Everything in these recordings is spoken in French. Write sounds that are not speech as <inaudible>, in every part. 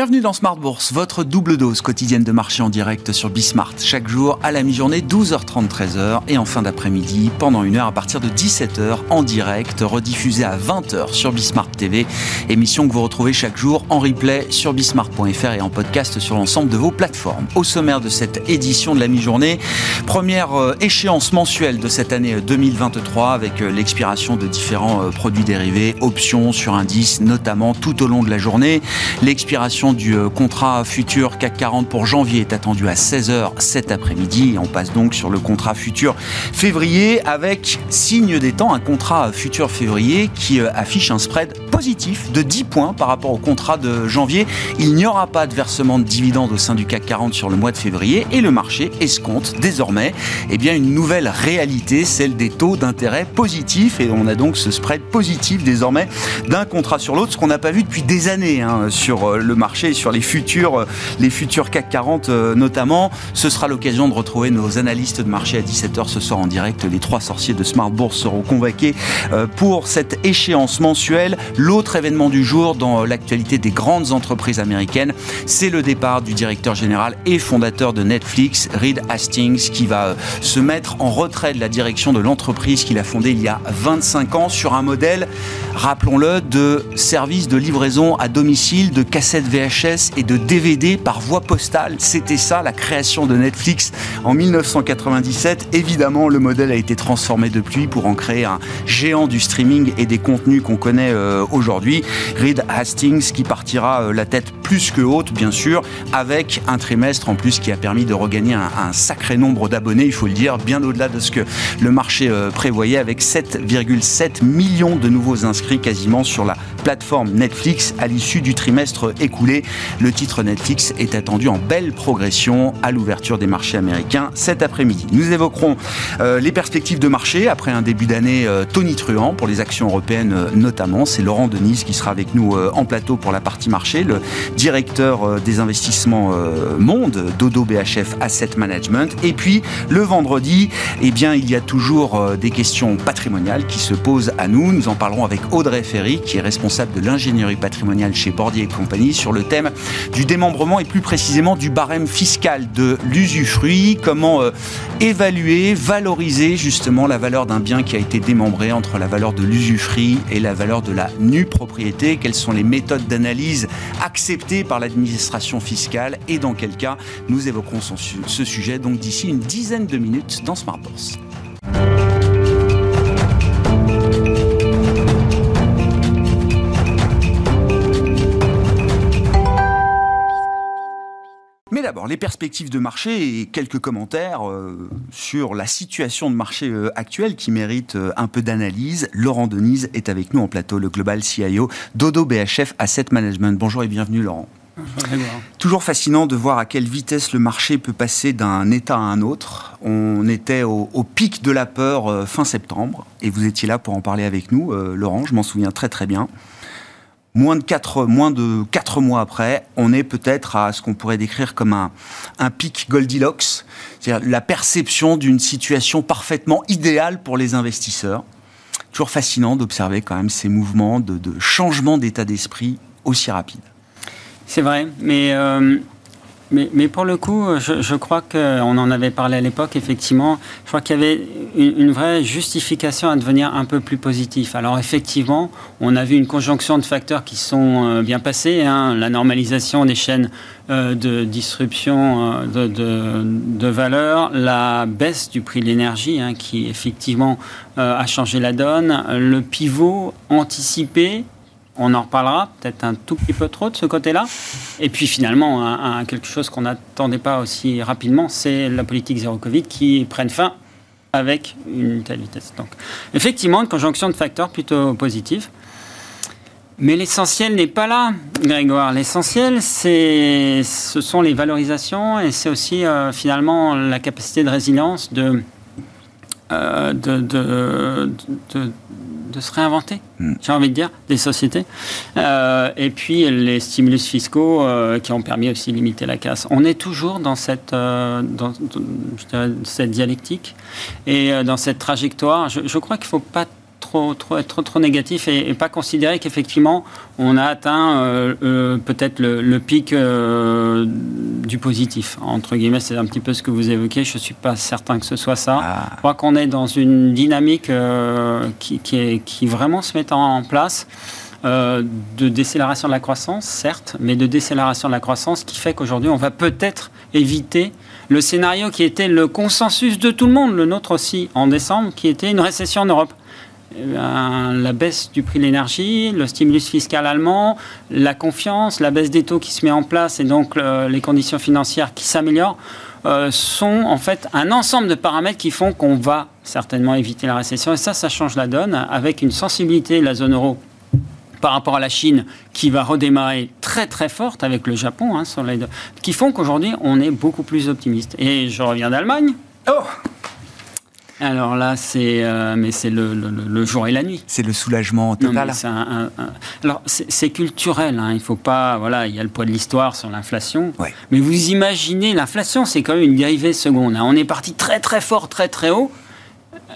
Bienvenue dans Smart Bourse, votre double dose quotidienne de marché en direct sur Bismart. Chaque jour à la mi-journée, 12h30, 13h et en fin d'après-midi, pendant une heure à partir de 17h en direct, rediffusée à 20h sur Bismart TV. Émission que vous retrouvez chaque jour en replay sur bismart.fr et en podcast sur l'ensemble de vos plateformes. Au sommaire de cette édition de la mi-journée, première euh, échéance mensuelle de cette année 2023 avec euh, l'expiration de différents euh, produits dérivés, options sur indices notamment tout au long de la journée. L'expiration du euh, contrat futur CAC 40 pour janvier est attendue à 16h cet après-midi. On passe donc sur le contrat futur février avec signe des temps, un contrat futur février qui euh, affiche un spread positif de 10 points par rapport au contrat de janvier. Il n'y aura pas de versement de dividendes au sein du CAC 40 sur le mois de février et le marché escompte désormais eh bien, une nouvelle réalité, celle des taux d'intérêt positifs et on a donc ce spread positif désormais d'un contrat sur l'autre, ce qu'on n'a pas vu depuis des années hein, sur euh, le marché sur les futurs, les futurs CAC 40 euh, notamment. Ce sera l'occasion de retrouver nos analystes de marché à 17h ce soir en direct. Les trois sorciers de Smart Bourse seront convoqués euh, pour cette échéance mensuelle. L'autre événement du jour dans l'actualité des grandes entreprises américaines, c'est le départ du directeur général et fondateur de Netflix, Reed Hastings, qui va euh, se mettre en retrait de la direction de l'entreprise qu'il a fondée il y a 25 ans sur un modèle, rappelons-le, de service de livraison à domicile de cassettes VHS et de DVD par voie postale. C'était ça la création de Netflix en 1997. Évidemment, le modèle a été transformé depuis pour en créer un géant du streaming et des contenus qu'on connaît euh, aujourd'hui. Reed Hastings qui partira euh, la tête plus que haute, bien sûr, avec un trimestre en plus qui a permis de regagner un, sacré nombre d'abonnés, il faut le dire, bien au-delà de ce que le marché euh, prévoyait, avec 7,7 millions de nouveaux inscrits quasiment sur la plateforme Netflix à l'issue du trimestre écoulé. Le titre Netflix est attendu en belle progression à l'ouverture des marchés américains cet après-midi. Nous évoquerons euh, les perspectives de marché après un début d'année euh, tonitruant pour les actions européennes euh, notamment. C'est Laurent Denise qui sera avec nous en plateau pour la partie marché, le directeur des investissements Monde, Dodo BHF Asset Management. Et puis le vendredi, eh bien, il y a toujours des questions patrimoniales qui se posent à nous. Nous en parlerons avec Audrey Ferry, qui est responsable de l'ingénierie patrimoniale chez Bordier et compagnie sur le thème du démembrement et plus précisément du barème fiscal de l'usufruit. Comment euh, évaluer, valoriser justement la valeur d'un bien qui a été démembré entre la valeur de l'usufruit et la valeur de la nue propriété? Quelles sont les méthodes d'analyse acceptées par l'administration fiscale? Et dans quel cas nous évoquerons ce sujet? Donc d'ici une dizaine de minutes dans Smart Bourse. D'abord les perspectives de marché et quelques commentaires euh, sur la situation de marché euh, actuelle qui mérite euh, un peu d'analyse. Laurent Denise est avec nous en plateau, le Global CIO Dodo BHF Asset Management. Bonjour et bienvenue Laurent. Toujours fascinant de voir à quelle vitesse le marché peut passer d'un état à un autre. On était au, au pic de la peur fin septembre et vous étiez là pour en parler avec nous, Laurent, je m'en souviens très très bien moins de 4, moins de quatre mois après, on est peut-être à ce qu'on pourrait décrire comme un, un pic Goldilocks, c'est-à-dire la perception d'une situation parfaitement idéale pour les investisseurs. Toujours fascinant d'observer quand même ces mouvements de, de changement d'état d'esprit aussi rapides. C'est vrai, mais euh, mais, pour le coup, je, crois qu'on en avait parlé à l'époque, effectivement. Je crois qu'il y avait une, vraie justification à devenir un peu plus positif. Alors effectivement, on a vu une conjonction de facteurs qui sont euh, bien passés. Hein. la normalisation des chaînes euh, de disruption euh, de, valeur, la baisse du prix de l'énergie, hein, qui effectivement a changé la donne, le pivot anticipé on en reparlera peut-être un tout petit peu trop de ce côté-là. Et puis finalement, quelque chose qu'on n'attendait pas aussi rapidement, c'est la politique zéro Covid qui prenne fin avec une telle vitesse. Donc effectivement, une conjonction de facteurs plutôt positifs. Mais l'essentiel n'est pas là, Grégoire. L'essentiel, ce sont les valorisations et c'est aussi euh, finalement la capacité de résilience de, euh, de, de se réinventer, hmm. j'ai envie de dire, des sociétés. Euh, et puis les stimulus fiscaux euh, qui ont permis aussi de limiter la casse. On est toujours dans cette, euh, dans, cette dialectique et dans cette trajectoire. Je, je crois qu'il ne faut pas trop, trop, trop, trop négatif et, pas considérer qu'effectivement on a atteint euh, euh, peut-être le, pic euh, du positif. Entre guillemets, c'est un petit peu ce que vous évoquez. Je ne suis pas certain que ce soit ça. Ah. Je crois qu'on est dans une dynamique qui, qui, est, qui vraiment se met en place. de décélération de la croissance, certes, mais de décélération de la croissance qui fait qu'aujourd'hui, on va peut-être éviter le scénario qui était le consensus de tout le monde, le nôtre aussi, en décembre, qui était une récession en Europe. Eh la baisse du prix de l'énergie, le stimulus fiscal allemand, la confiance, la baisse des taux qui se met en place et donc les conditions financières qui s'améliorent euh, sont en fait un ensemble de paramètres qui font qu'on va certainement éviter la récession. Et ça, ça change la donne avec une sensibilité de la zone euro par rapport à la Chine qui va redémarrer très très forte avec le Japon, hein, sur les qui font qu'aujourd'hui on est beaucoup plus optimiste. Et je reviens d'Allemagne. Oh alors là, c'est euh, mais c'est le, jour et la nuit. C'est le soulagement total. alors c'est culturel. Hein. Il faut pas. Voilà, il y a le poids de l'histoire sur l'inflation. Mais vous imaginez, l'inflation, c'est quand même une dérivée seconde. Hein. On est parti très très fort, très très haut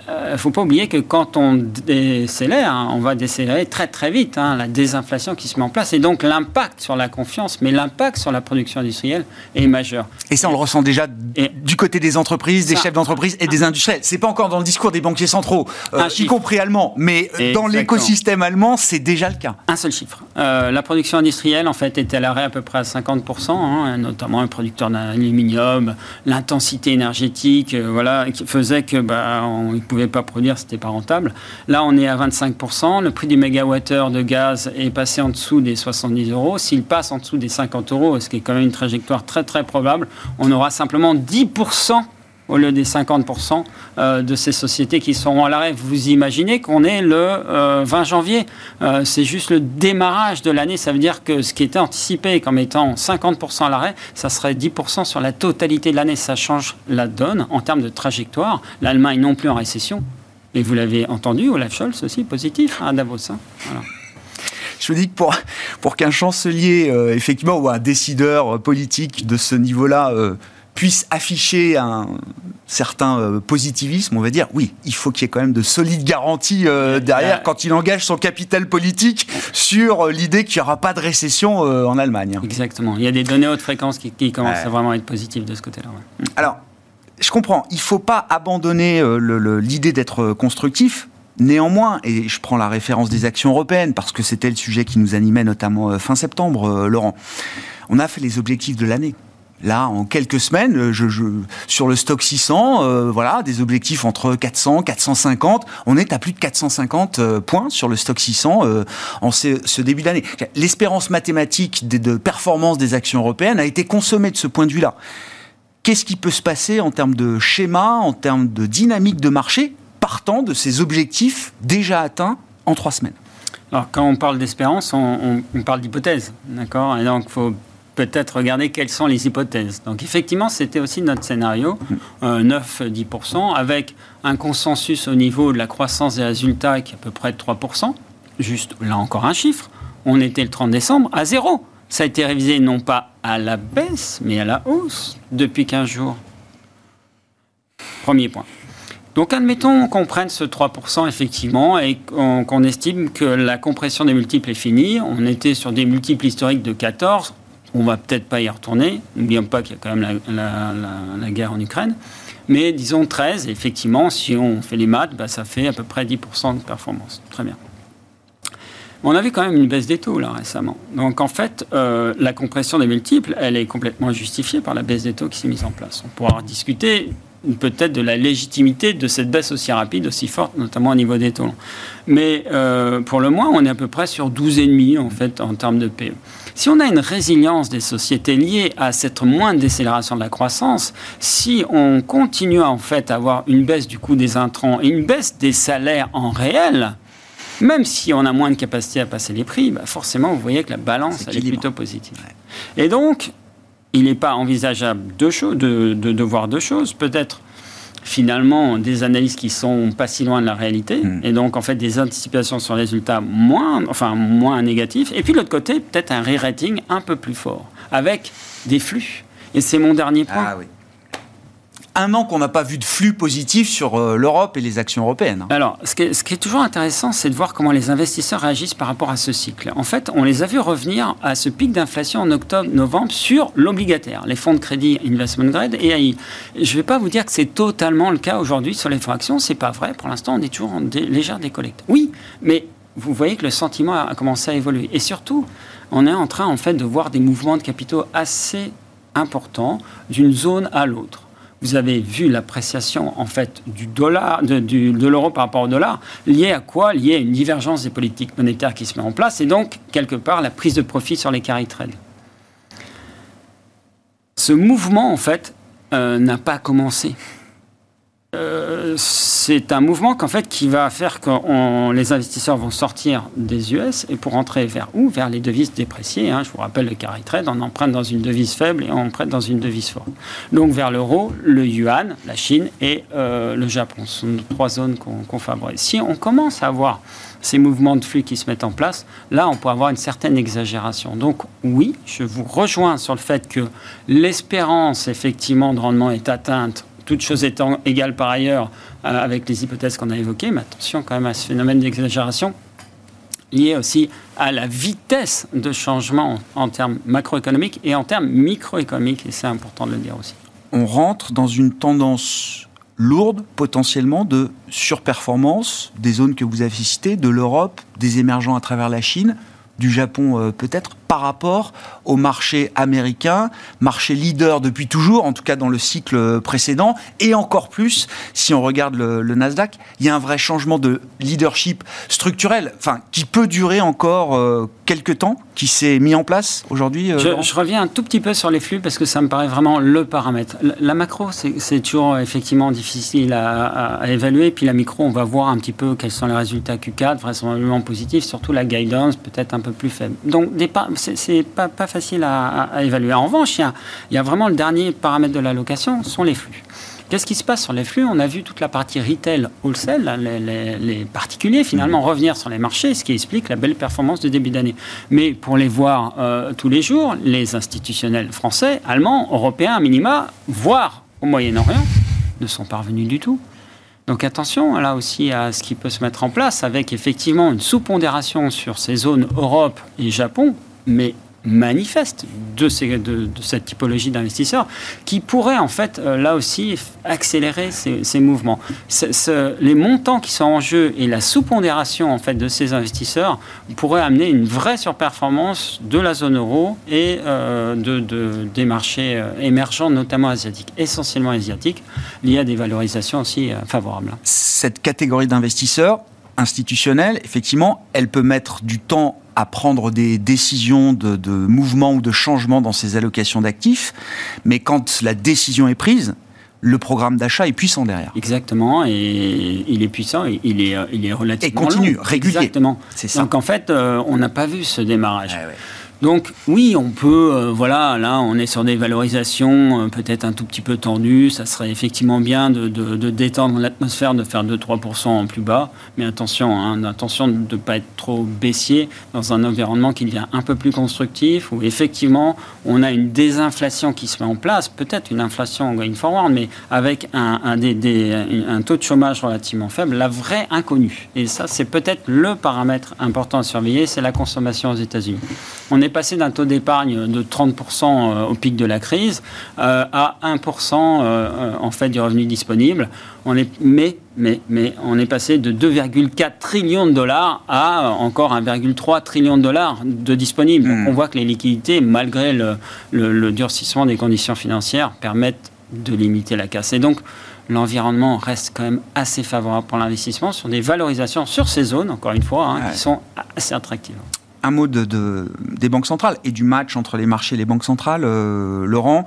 il euh, ne faut pas oublier que quand on décélère, hein, on va décélérer très très vite, hein, la désinflation qui se met en place. Et donc l'impact sur la confiance, mais l'impact sur la production industrielle est majeur. Et ça, on le ressent déjà du côté des entreprises, des chefs d'entreprise et des industriels. C'est pas encore dans le discours des banquiers centraux, euh, y compris allemands, mais dans l'écosystème allemand, c'est déjà le cas. Un seul chiffre. Euh, la production industrielle, en fait, était à l'arrêt à peu près à 50%, hein, notamment un producteur d'aluminium, l'intensité énergétique, voilà, qui faisait que bah, on ne pouvait pas produire, c'était pas rentable. Là, on est à 25%. Le prix du mégawattheure de gaz est passé en dessous des 70 euros. S'il passe en dessous des 50 euros, ce qui est quand même une trajectoire très très probable, on aura simplement 10% au lieu des 50% euh, de ces sociétés qui seront à l'arrêt. Vous imaginez qu'on est le 20 euh, janvier. Euh, c'est juste le démarrage de l'année. Ça veut dire que ce qui était anticipé comme étant 50% à l'arrêt, ça serait 10% sur la totalité de l'année. Ça change la donne en termes de trajectoire. L'Allemagne non plus en récession. Et vous l'avez entendu, Olaf Scholz aussi, positif à Davos. Hein. je me dis que pour qu'un chancelier, effectivement, ou un décideur politique de ce niveau-là puisse afficher un certain euh, positivisme, on va dire, oui, il faut qu'il y ait quand même de solides garanties euh, derrière quand il engage son capital politique sur euh, l'idée qu'il n'y aura pas de récession en Allemagne. Exactement. Il y a des données haute fréquence qui, commencent à vraiment être positives de ce côté-là. Mm. Alors, je comprends, il ne faut pas abandonner l'idée d'être constructif, Néanmoins, et je prends la référence des actions européennes parce que c'était le sujet qui nous animait notamment fin septembre, Laurent, on a fait les objectifs de l'année. Là, en quelques semaines, euh, je, sur le stock 600, euh, voilà, des objectifs entre 400, 450. On est à plus de 450 euh, points sur le stock 600 en ce, début d'année. L'espérance mathématique de, performance des actions européennes a été consommée de ce point de vue-là. Qu'est-ce qui peut se passer en termes de schéma, en termes de dynamique de marché, partant de ces objectifs déjà atteints en trois semaines? Alors, quand on parle d'espérance, on, parle d'hypothèse, d'accord? Et donc, faut peut-être regarder quelles sont les hypothèses. Donc effectivement, c'était aussi notre scénario, 9-10%, euh, avec un consensus au niveau de la croissance des résultats qui est à peu près de 3%. Juste là encore un chiffre. On était le 30 décembre à zéro. Ça a été révisé non pas à la baisse, mais à la hausse depuis 15 jours. Premier point. Donc admettons qu'on prenne ce 3% effectivement et qu'on estime que la compression des multiples est finie. On était sur des multiples historiques de 14 on va peut-être pas y retourner. N'oublions pas qu'il y a quand même la, guerre en Ukraine. Mais disons 13, effectivement, si on fait les maths, bah, ça fait à peu près 10% de performance. Très bien. On a vu quand même une baisse des taux là récemment. Donc en fait, euh, la compression des multiples, elle est complètement justifiée par la baisse des taux qui s'est mise en place. On pourra discuter peut-être de la légitimité de cette baisse aussi rapide, aussi forte, notamment au niveau des taux. Mais euh, pour le moins, on est à peu près sur 12,5 en fait en termes de PE. Si on a une résilience des sociétés liée à cette moindre décélération de la croissance, si on continue en fait à avoir une baisse du coût des intrants et une baisse des salaires en réel, même si on a moins de capacité à passer les prix, bah forcément, vous voyez que la balance est plutôt positive. Et donc, il n'est pas envisageable de, de, de, voir deux choses. Peut-être finalement des analyses qui sont pas si loin de la réalité hmm. et donc en fait des anticipations sur les résultats moins, enfin moins négatifs. Et puis de l'autre côté, peut-être un re-rating un peu plus fort avec des flux. Et c'est mon dernier point. Ah oui un an qu'on n'a pas vu de flux positif sur euh, l'Europe et les actions européennes. Alors, ce qui est, toujours intéressant, c'est de voir comment les investisseurs réagissent par rapport à ce cycle. En fait, on les a vus revenir à ce pic d'inflation en octobre-novembre sur l'obligataire, les fonds de crédit investment grade et AI. Je ne vais pas vous dire que c'est totalement le cas aujourd'hui sur les fractions, c'est pas vrai. Pour l'instant, on est toujours en légère décollecte. Oui, mais vous voyez que le sentiment a commencé à évoluer. Et surtout, on est en train en fait de voir des mouvements de capitaux assez importants d'une zone à l'autre vous avez vu l'appréciation en fait du dollar, de, de l'euro par rapport au dollar, liée à quoi? Liée à une divergence des politiques monétaires qui se met en place et donc quelque part la prise de profit sur les carry trades. Ce mouvement en fait euh, n'a pas commencé. Euh, c'est un mouvement qu'en fait qui va faire que les investisseurs vont sortir des US et pour entrer vers où? Vers les devises dépréciées. Hein. Je vous rappelle le carry trade, on emprunte dans une devise faible et on prête dans une devise forte. Donc vers l'euro, le yuan, la Chine et euh, le Japon. Ce sont trois zones qu'on favorise. Si on commence à avoir ces mouvements de flux qui se mettent en place, là, on peut avoir une certaine exagération. Donc, oui, je vous rejoins sur le fait que l'espérance, effectivement, de rendement est atteinte toutes choses étant égales par ailleurs euh, avec les hypothèses qu'on a évoquées, mais attention quand même à ce phénomène d'exagération lié aussi à la vitesse de changement en termes macroéconomiques et en termes microéconomiques, et c'est important de le dire aussi. On rentre dans une tendance lourde potentiellement de surperformance des zones que vous avez citées, de l'Europe, des émergents à travers la Chine, du Japon euh, peut-être, par rapport au marché américain, marché leader depuis toujours, en tout cas dans le cycle précédent, et encore plus si on regarde le, Nasdaq, il y a un vrai changement de leadership structurel, enfin, qui peut durer encore euh, quelques temps, qui s'est mis en place aujourd'hui. Euh, je, reviens un tout petit peu sur les flux parce que ça me paraît vraiment le paramètre. La, macro, c'est toujours effectivement difficile à, évaluer, puis la micro, on va voir un petit peu quels sont les résultats Q4, vraisemblablement positifs, surtout la guidance peut-être un peu plus faible. Donc, des c'est pas, pas facile à, évaluer. En revanche, il y, a, vraiment le dernier paramètre de l'allocation, sont les flux. Qu'est-ce qui se passe sur les flux? On a vu toute la partie retail, wholesale, les, particuliers finalement mmh. revenir sur les marchés, ce qui explique la belle performance de début d'année. Mais pour les voir euh, tous les jours, les institutionnels français, allemands, européens, minima, voire au Moyen-Orient, ne sont pas revenus du tout. Donc attention là aussi à ce qui peut se mettre en place avec effectivement une sous-pondération sur ces zones Europe et Japon mais manifeste de, cette typologie d'investisseurs qui pourrait en fait euh, là aussi accélérer ces, mouvements. les montants qui sont en jeu et la sous-pondération en fait de ces investisseurs pourraient amener une vraie surperformance de la zone euro et euh, de, des marchés euh, émergents, notamment asiatiques, essentiellement asiatiques, liés à des valorisations aussi favorables. Cette catégorie d'investisseurs institutionnels, effectivement, elle peut mettre du temps à prendre des décisions de, de mouvement ou de changement dans ses allocations d'actifs, mais quand la décision est prise, le programme d'achat est puissant derrière. Exactement, et il est puissant, et il est, il est relativement Et continue, régulier. Exactement. C'est ça. Donc en fait, euh, on n'a pas vu ce démarrage. Donc oui, on peut, euh, voilà, là on est sur des valorisations euh, peut-être un tout petit peu tendues, ça serait effectivement bien de, détendre l'atmosphère, de faire 2-3% en plus bas, mais attention, hein, attention de ne pas être trop baissier dans un environnement qui devient un peu plus constructif, où effectivement on a une désinflation qui se met en place, peut-être une inflation going forward, mais avec un, un taux de chômage relativement faible, la vraie inconnue. Et ça c'est peut-être le paramètre important à surveiller, c'est la consommation aux États-Unis. On est passé d'un taux d'épargne de 30% euh, au pic de la crise euh, à 1% euh, en fait du revenu disponible. On est, mais, mais, mais on est passé de 2,4 trillions de dollars à encore 1,3 trillion de dollars de disponibles. Hmm. on voit que les liquidités, malgré le, le, durcissement des conditions financières, permettent de limiter la casse. Et donc, l'environnement reste quand même assez favorable pour l'investissement sur des valorisations sur ces zones, encore une fois, hein, qui sont assez attractives un mot de, des banques centrales et du match entre les marchés et les banques centrales. Euh, Laurent,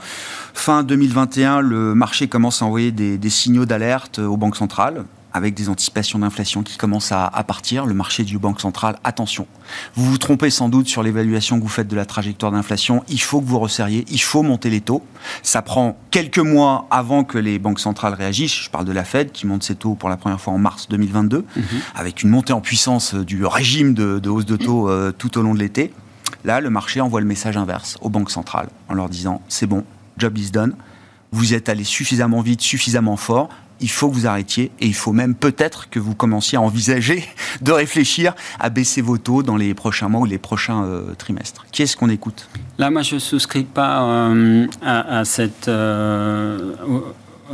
fin 2021, le marché commence à envoyer des, signaux d'alerte aux banques centrales. Avec des anticipations d'inflation qui commencent à, partir, le marché du Banque centrale, attention. Vous vous trompez sans doute sur l'évaluation que vous faites de la trajectoire d'inflation. Il faut que vous resserriez, il faut monter les taux. Ça prend quelques mois avant que les banques centrales réagissent. Je parle de la Fed qui monte ses taux pour la première fois en mars 2022, mhm. avec une montée en puissance du régime de, hausse de taux euh, tout au long de l'été. Là, le marché envoie le message inverse aux banques centrales en leur disant c'est bon, job is done. Vous êtes allé suffisamment vite, suffisamment fort il faut que vous arrêtiez et il faut même peut-être que vous commenciez à envisager <laughs> de réfléchir à baisser vos taux dans les prochains mois ou les prochains euh, trimestres. Qui est-ce qu'on écoute? Là, moi, je ne souscris pas euh, à, cette, euh,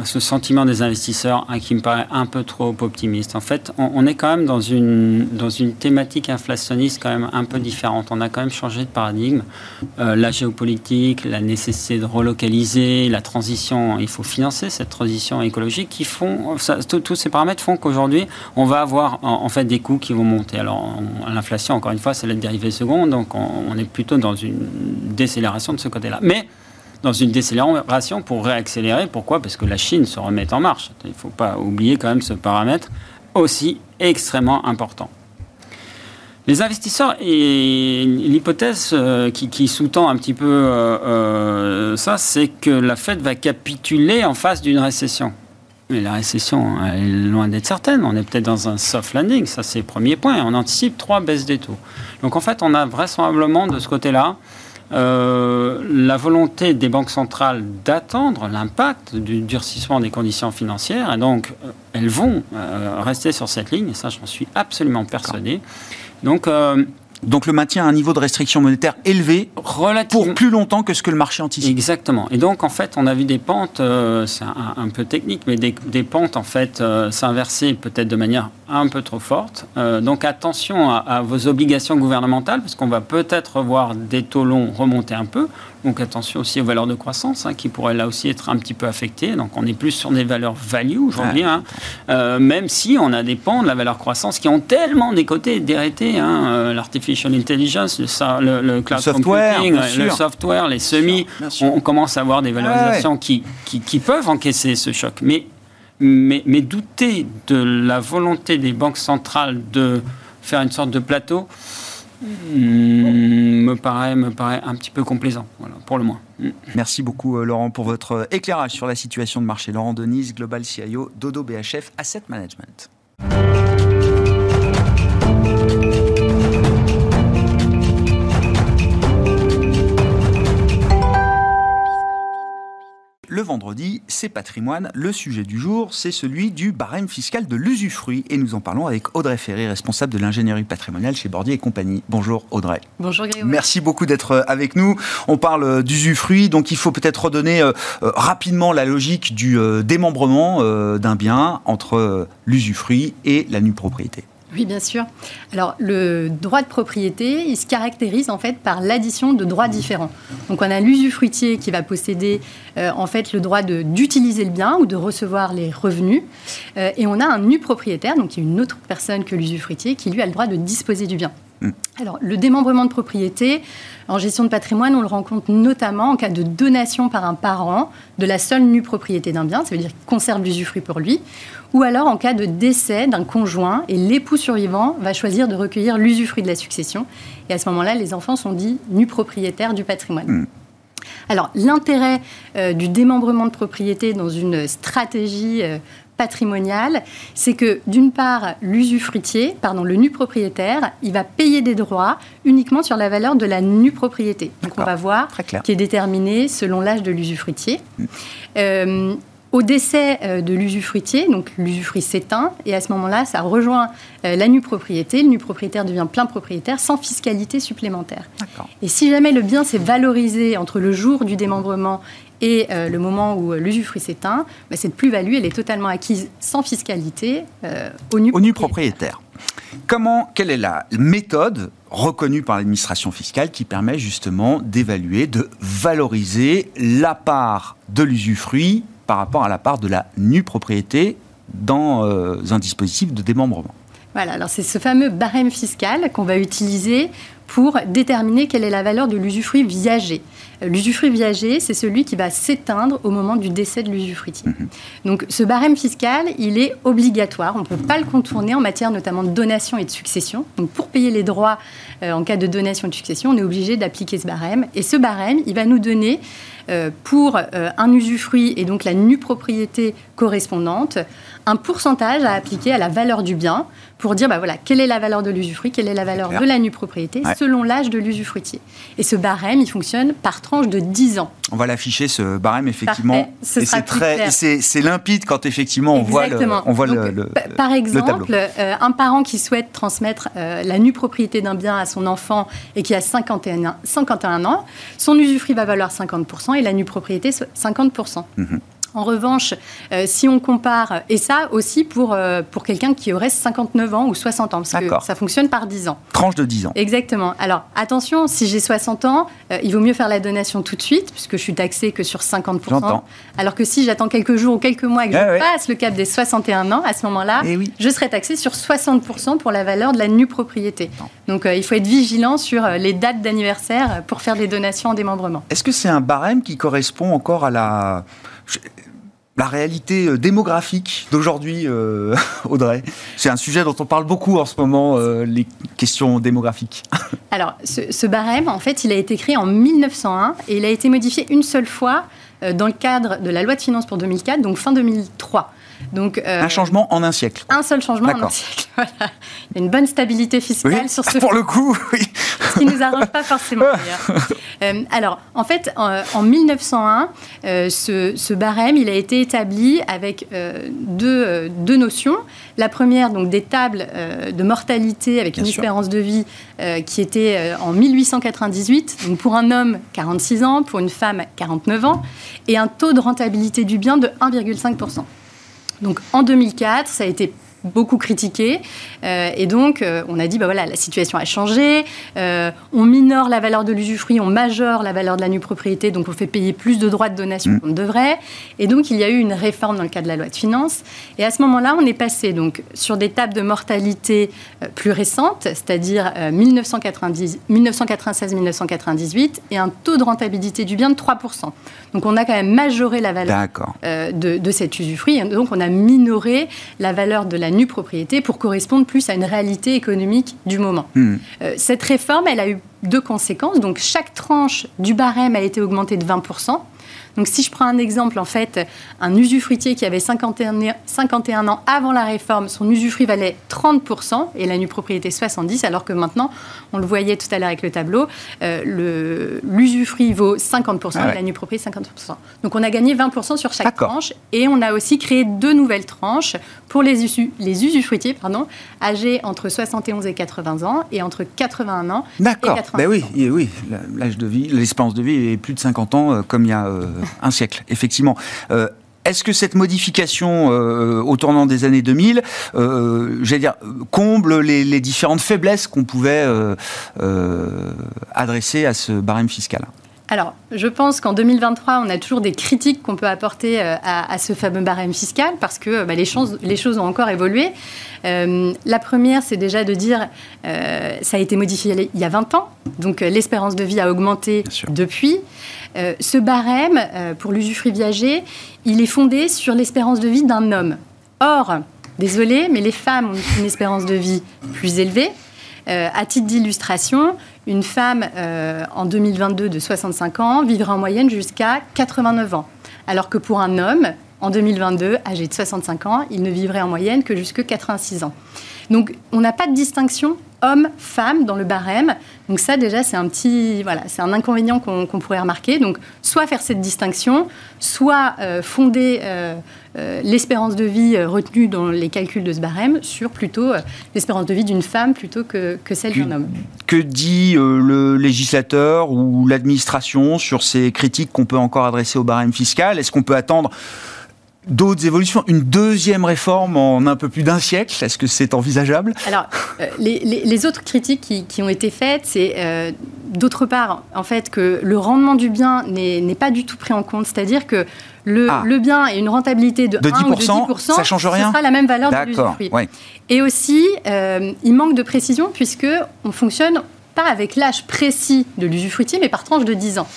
ce sentiment des investisseurs hein, qui me paraît un peu trop optimiste. En fait, on, est quand même dans une, dans une thématique inflationniste quand même un peu différente. On a quand même changé de paradigme. Euh, la géopolitique, la nécessité de relocaliser, la transition, il faut financer cette transition écologique qui font, tous ces paramètres font qu'aujourd'hui, on va avoir en, fait des coûts qui vont monter. Alors, l'inflation, encore une fois, c'est la dérivée seconde, donc on, on est plutôt dans une décélération de ce côté-là. Mais dans une décélération pour réaccélérer. Pourquoi? Parce que la Chine se remet en marche. Il ne faut pas oublier quand même ce paramètre aussi extrêmement important. Les investisseurs, et l'hypothèse euh, qui, sous-tend un petit peu euh, euh, ça, c'est que la Fed va capituler en face d'une récession. Mais la récession est loin d'être certaine. On est peut-être dans un soft landing, ça c'est le premier point. On anticipe trois baisses des taux. Donc en fait, on a vraisemblablement de ce côté-là euh, la volonté des banques centrales d'attendre l'impact du durcissement des conditions financières, et donc euh, elles vont euh, rester sur cette ligne, et ça j'en suis absolument persuadé. Donc donc le maintien à un niveau de restriction monétaire élevé pour plus longtemps que ce que le marché anticipe. Exactement. Et donc en fait, on a vu des pentes, euh, c'est un, peu technique, mais des, pentes en fait euh, s'inverser peut-être de manière un peu trop forte. Euh, donc attention à, à, vos obligations gouvernementales, parce qu'on va peut-être voir des taux longs remonter un peu. Donc attention aussi aux valeurs de croissance hein, qui pourraient là aussi être un petit peu affectées. Donc on est plus sur des valeurs value aujourd'hui, hein. euh, même si on a des pans de la valeur croissance qui ont tellement des côtés dérétés. Hein, euh, L'artificial intelligence, le, le, cloud software, computing, le software, les semis, on, commence à avoir des valorisations qui, qui, peuvent encaisser ce choc. Mais, mais, mais douter de la volonté des banques centrales de faire une sorte de plateau, Hmm, me, paraît, me paraît un petit peu complaisant, voilà, pour le moins. Merci beaucoup euh, Laurent pour votre euh, éclairage sur la situation de marché. Laurent Denise, Global CIO, Dodo BHF Asset Management. Vendredi, c'est patrimoine. Le sujet du jour, c'est celui du barème fiscal de l'usufruit. Et nous en parlons avec Audrey Ferré, responsable de l'ingénierie patrimoniale chez Bordier et compagnie. Bonjour Audrey. Bonjour Grégoire. Merci beaucoup d'être euh, avec nous. On parle euh, d'usufruit, donc il faut peut-être redonner euh, rapidement la logique du démembrement d'un bien entre l'usufruit et la nue propriété. Oui, bien sûr. Alors, le droit de propriété, il se caractérise en fait par l'addition de droits différents. Donc, on a l'usufruitier qui va posséder euh, en fait le droit d'utiliser le bien ou de recevoir les revenus, euh, et on a un nu propriétaire, donc a une autre personne que l'usufruitier, qui lui a le droit de disposer du bien. Alors, le démembrement de propriété, en gestion de patrimoine, on le rencontre notamment en cas de donation par un parent de la seule nue propriété d'un bien, ça veut dire qu'il conserve l'usufruit pour lui, ou alors en cas de décès d'un conjoint et l'époux survivant va choisir de recueillir l'usufruit de la succession. Et à ce moment-là, les enfants sont dits nus propriétaires du patrimoine. Mm. Alors, l'intérêt euh, du démembrement de propriété dans une stratégie euh, patrimoniale, c'est que d'une part, l'usufruitier, pardon, le nu propriétaire, il va payer des droits uniquement sur la valeur de la nue propriété. Donc on va voir, qui est déterminé selon l'âge de l'usufruitier. Mm. Euh, au décès euh, de l'usufruitier, donc l'usufruit s'éteint, et à ce moment-là, ça rejoint euh, la nue propriété. Le nu propriétaire devient plein propriétaire sans fiscalité supplémentaire. Et si jamais le bien s'est valorisé entre le jour du démembrement et euh, le moment où l'usufruit s'éteint, bah, cette plus-value, elle est totalement acquise sans fiscalité au nu, nu propriétaire. Comment, quelle est la méthode reconnue par l'administration fiscale qui permet justement d'évaluer, de valoriser la part de l'usufruit par rapport à la part de la nue propriété dans euh, un dispositif de démembrement. Voilà, alors c'est ce fameux barème fiscal qu'on va utiliser pour déterminer quelle est la valeur de l'usufruit viager. L'usufruit viager, c'est celui qui va s'éteindre au moment du décès de l'usufruitier. Mhm. Donc ce barème fiscal, il est obligatoire. On ne peut pas le contourner en matière notamment de donation et de succession. Donc pour payer les droits euh, en cas de donation et de succession, on est obligé d'appliquer ce barème. Et ce barème, il va nous donner euh, pour euh, un usufruit et donc la nue propriété correspondante, un pourcentage à appliquer à la valeur du bien pour dire bah voilà, quelle est la valeur de l'usufruit, quelle est la valeur de la nue propriété selon l'âge de l'usufruitier. Et ce barème, il fonctionne par tranche de 10 ans. On va l'afficher, ce barème, effectivement. et c'est très, c'est limpide quand effectivement on voit le, on voit le, Par exemple, euh, un parent qui souhaite transmettre la nue propriété d'un bien à son enfant et qui a 51, 51 ans, son usufruit va valoir 50% et la nue propriété 50%. En revanche, euh, si on compare, et ça aussi pour, euh, pour quelqu'un qui aurait 59 ans ou 60 ans, parce que ça fonctionne par 10 ans. Tranche de 10 ans. Exactement. Alors attention, si j'ai 60 ans, euh, il vaut mieux faire la donation tout de suite, puisque je suis taxé que sur 50%. Alors que si j'attends quelques jours ou quelques mois et que je passe le cap des 61 ans, à ce moment-là, eh je serai taxé sur 60% pour la valeur de la nue propriété. Donc il faut être vigilant sur les dates d'anniversaire pour faire des donations en démembrement. Est-ce que c'est un barème qui correspond encore à la la réalité euh, démographique d'aujourd'hui, euh, <laughs> Audrey C'est un sujet dont on parle beaucoup en ce moment, euh, les questions démographiques. <laughs> Alors, ce, barème, en fait, il a été créé en 1901 et il a été modifié une seule fois dans le cadre de la loi de finances pour 2004, donc fin 2003. Donc, un changement en un siècle. Un seul changement en un siècle. <laughs> Voilà. Il y a une bonne stabilité fiscale sur ce. Pour le coup, oui. <laughs> Ce qui ne nous arrange pas forcément d'ailleurs. <laughs> Euh, alors, en fait, en, 1901, euh, ce, barème, il a été établi avec euh, deux, deux, notions. La première, donc des tables de mortalité avec une espérance de vie qui était en 1898, donc pour un homme 46 ans, pour une femme 49 ans, et un taux de rentabilité du bien de 1,5%. Donc en 2004, ça a été beaucoup critiqué. Euh, et donc, euh, on a dit, bah voilà, la situation a changé, euh, on minore la valeur de l'usufruit, on majore la valeur de la nue propriété, donc on fait payer plus de droits de donation mm. qu'on ne devrait. Et donc, il y a eu une réforme dans le cadre de la loi de finances. Et à ce moment-là, on est passé donc sur des tables de mortalité plus récentes, c'est-à-dire 1996-1998, et un taux de rentabilité du bien de 3%. Donc, on a quand même majoré la valeur de, de cet usufruit, et donc on a minoré la valeur de la nue propriété pour correspondre plus à une réalité économique du moment. Hmm. Euh, cette réforme, elle a eu deux conséquences. Donc chaque tranche du barème a été augmentée de 20%. Donc si je prends un exemple, en fait, un usufruitier qui avait 51, 51 ans avant la réforme, son usufruit valait 30% et la nue propriété 70%, alors que maintenant, on le voyait tout à l'heure avec le tableau, euh, l'usufruit vaut 50% ah et la nue propriété 50%. Donc on a gagné 20% sur chaque tranche et on a aussi créé deux nouvelles tranches pour les, les usufruitiers pardon, âgés entre 71 et 80 ans et entre 81 ans D'accord. Ben oui, oui, l'âge de vie, l'espérance de vie est plus de 50 ans, euh, comme il y a euh, un siècle, effectivement. Euh, est-ce que cette modification euh, au tournant des années 2000, euh, comble les, différentes faiblesses qu'on pouvait adresser à ce barème fiscal? Alors, je pense qu'en 2023, on a toujours des critiques qu'on peut apporter à, ce fameux barème fiscal parce que bah, les, choses, les, choses, ont encore évolué. la première, c'est déjà de dire, ça a été modifié il y a 20 ans, donc l'espérance de vie a augmenté depuis. Euh, ce barème, euh, pour l'usufruit viager, il est fondé sur l'espérance de vie d'un homme. Or, désolé, mais les femmes ont une espérance de vie plus élevée. Euh, à titre d'illustration, une femme en 2022 de 65 ans vivra en moyenne jusqu'à 89 ans, alors que pour un homme, en 2022, âgé de 65 ans, il ne vivrait en moyenne que jusqu'à 86 ans. Donc, on n'a pas de distinction homme-femme dans le barème. Donc ça, déjà, c'est un petit, voilà, c'est un inconvénient qu'on pourrait remarquer. Donc, soit faire cette distinction, soit euh, fonder euh, euh, l'espérance de vie retenue dans les calculs de ce barème sur plutôt l'espérance de vie d'une femme plutôt que, que celle d'un homme. Que dit le législateur ou l'administration sur ces critiques qu'on peut encore adresser au barème fiscal? Est-ce qu'on peut attendre d'autres évolutions Une deuxième réforme en un peu plus d'un siècle Est-ce que c'est envisageable? Alors, euh, les, autres critiques qui, ont été faites, c'est euh, d'autre part, en fait, que le rendement du bien n'est pas du tout pris en compte. C'est-à-dire que le, ah. le, bien et une rentabilité de, 10%, 1 ou de 10%, ça change rien. Ce sera la même valeur de l'usufruit. Et aussi, euh, il manque de précision puisque on fonctionne pas avec l'âge précis de l'usufruitier, mais par tranche de 10 ans.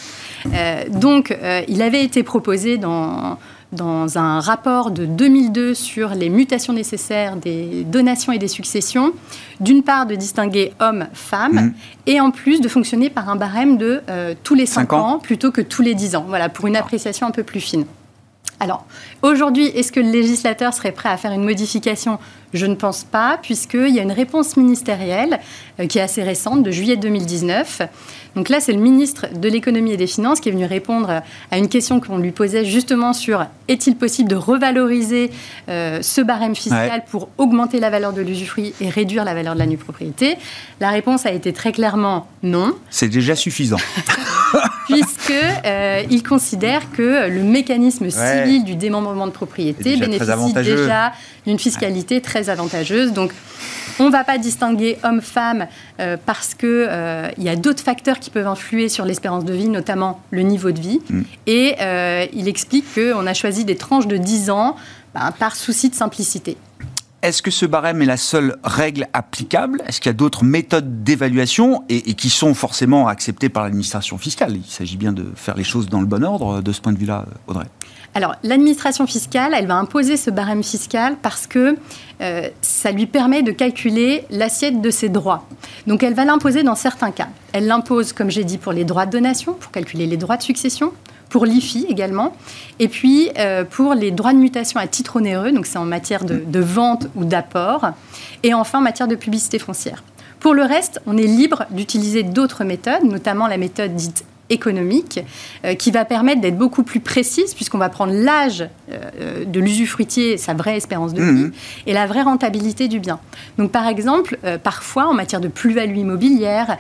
Euh, donc, euh, il avait été proposé dans, dans un rapport de 2002 sur les mutations nécessaires des donations et des successions, d'une part de distinguer hommes-femmes, mmh. et en plus de fonctionner par un barème de euh, tous les 5, ans. plutôt que tous les 10 ans, voilà, pour une appréciation un peu plus fine. Alors, aujourd'hui, est-ce que le législateur serait prêt à faire une modification? Je ne pense pas, puisqu'il y a une réponse ministérielle euh, qui est assez récente, de juillet 2019. Donc là, c'est le ministre de l'économie et des finances qui est venu répondre à une question qu'on lui posait justement sur est-il possible de revaloriser euh, ce barème fiscal pour augmenter la valeur de l'usufruit et réduire la valeur de la nue propriété La réponse a été très clairement non. C'est déjà suffisant. <laughs> Puisque euh, il considère que le mécanisme civil du démembrement de propriété bénéficie déjà d'une fiscalité très avantageuse. Donc, on ne va pas distinguer homme-femme euh, parce qu'il euh, y a d'autres facteurs qui peuvent influer sur l'espérance de vie, notamment le niveau de vie. Mm. Et euh, il explique qu'on a choisi des tranches de 10 ans ben, par souci de simplicité. Est-ce que ce barème est la seule règle applicable? Est-ce qu'il y a d'autres méthodes d'évaluation et, qui sont forcément acceptées par l'administration fiscale? Il s'agit bien de faire les choses dans le bon ordre de ce point de vue-là, Audrey. Alors, l'administration fiscale, elle va imposer ce barème fiscal parce que euh, ça lui permet de calculer l'assiette de ses droits. Donc, elle va l'imposer dans certains cas. Elle l'impose, comme j'ai dit, pour les droits de donation, pour calculer les droits de succession, pour l'IFI également, et puis euh, pour les droits de mutation à titre onéreux, donc c'est en matière de, de vente ou d'apport, et enfin en matière de publicité foncière. Pour le reste, on est libre d'utiliser d'autres méthodes, notamment la méthode dite économique euh, qui va permettre d'être beaucoup plus précise puisqu'on va prendre l'âge euh, de l'usufruitier, sa vraie espérance de vie mhm. et la vraie rentabilité du bien. Donc par exemple, euh, parfois en matière de plus-value immobilière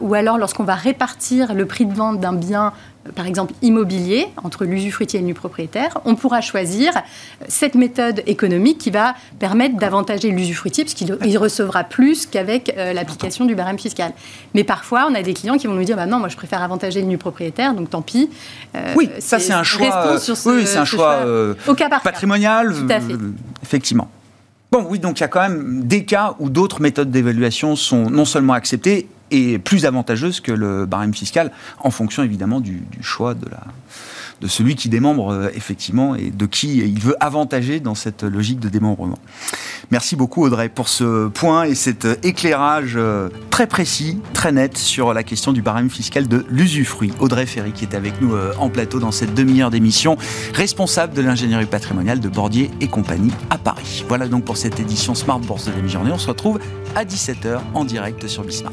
ou alors lorsqu'on va répartir le prix de vente d'un bien par exemple immobilier, entre l'usufruitier et le nu propriétaire, on pourra choisir cette méthode économique qui va permettre d'avantager l'usufruitier, puisqu'il recevra plus qu'avec euh, l'application du barème fiscal. Mais parfois, on a des clients qui vont nous dire bah non, moi je préfère avantager le nu propriétaire, donc tant pis. Euh, oui, ça c'est un choix. oui, c'est un choix, euh, patrimonial. Tout à fait. effectivement. Bon, oui, donc il y a quand même des cas où d'autres méthodes d'évaluation sont non seulement acceptées et plus avantageuse que le barème fiscal, en fonction évidemment du, choix de, celui qui démembre euh, effectivement et de qui il veut avantager dans cette logique de démembrement. Merci beaucoup Audrey pour ce point et cet éclairage euh, très précis, très net sur la question du barème fiscal de l'usufruit. Audrey Ferry qui est avec nous euh, en plateau dans cette demi-heure d'émission, responsable de l'ingénierie patrimoniale de Bordier et compagnie à Paris. Voilà donc pour cette édition Smart Bourse de la mi-journée. On se retrouve à 17h en direct sur Bismart.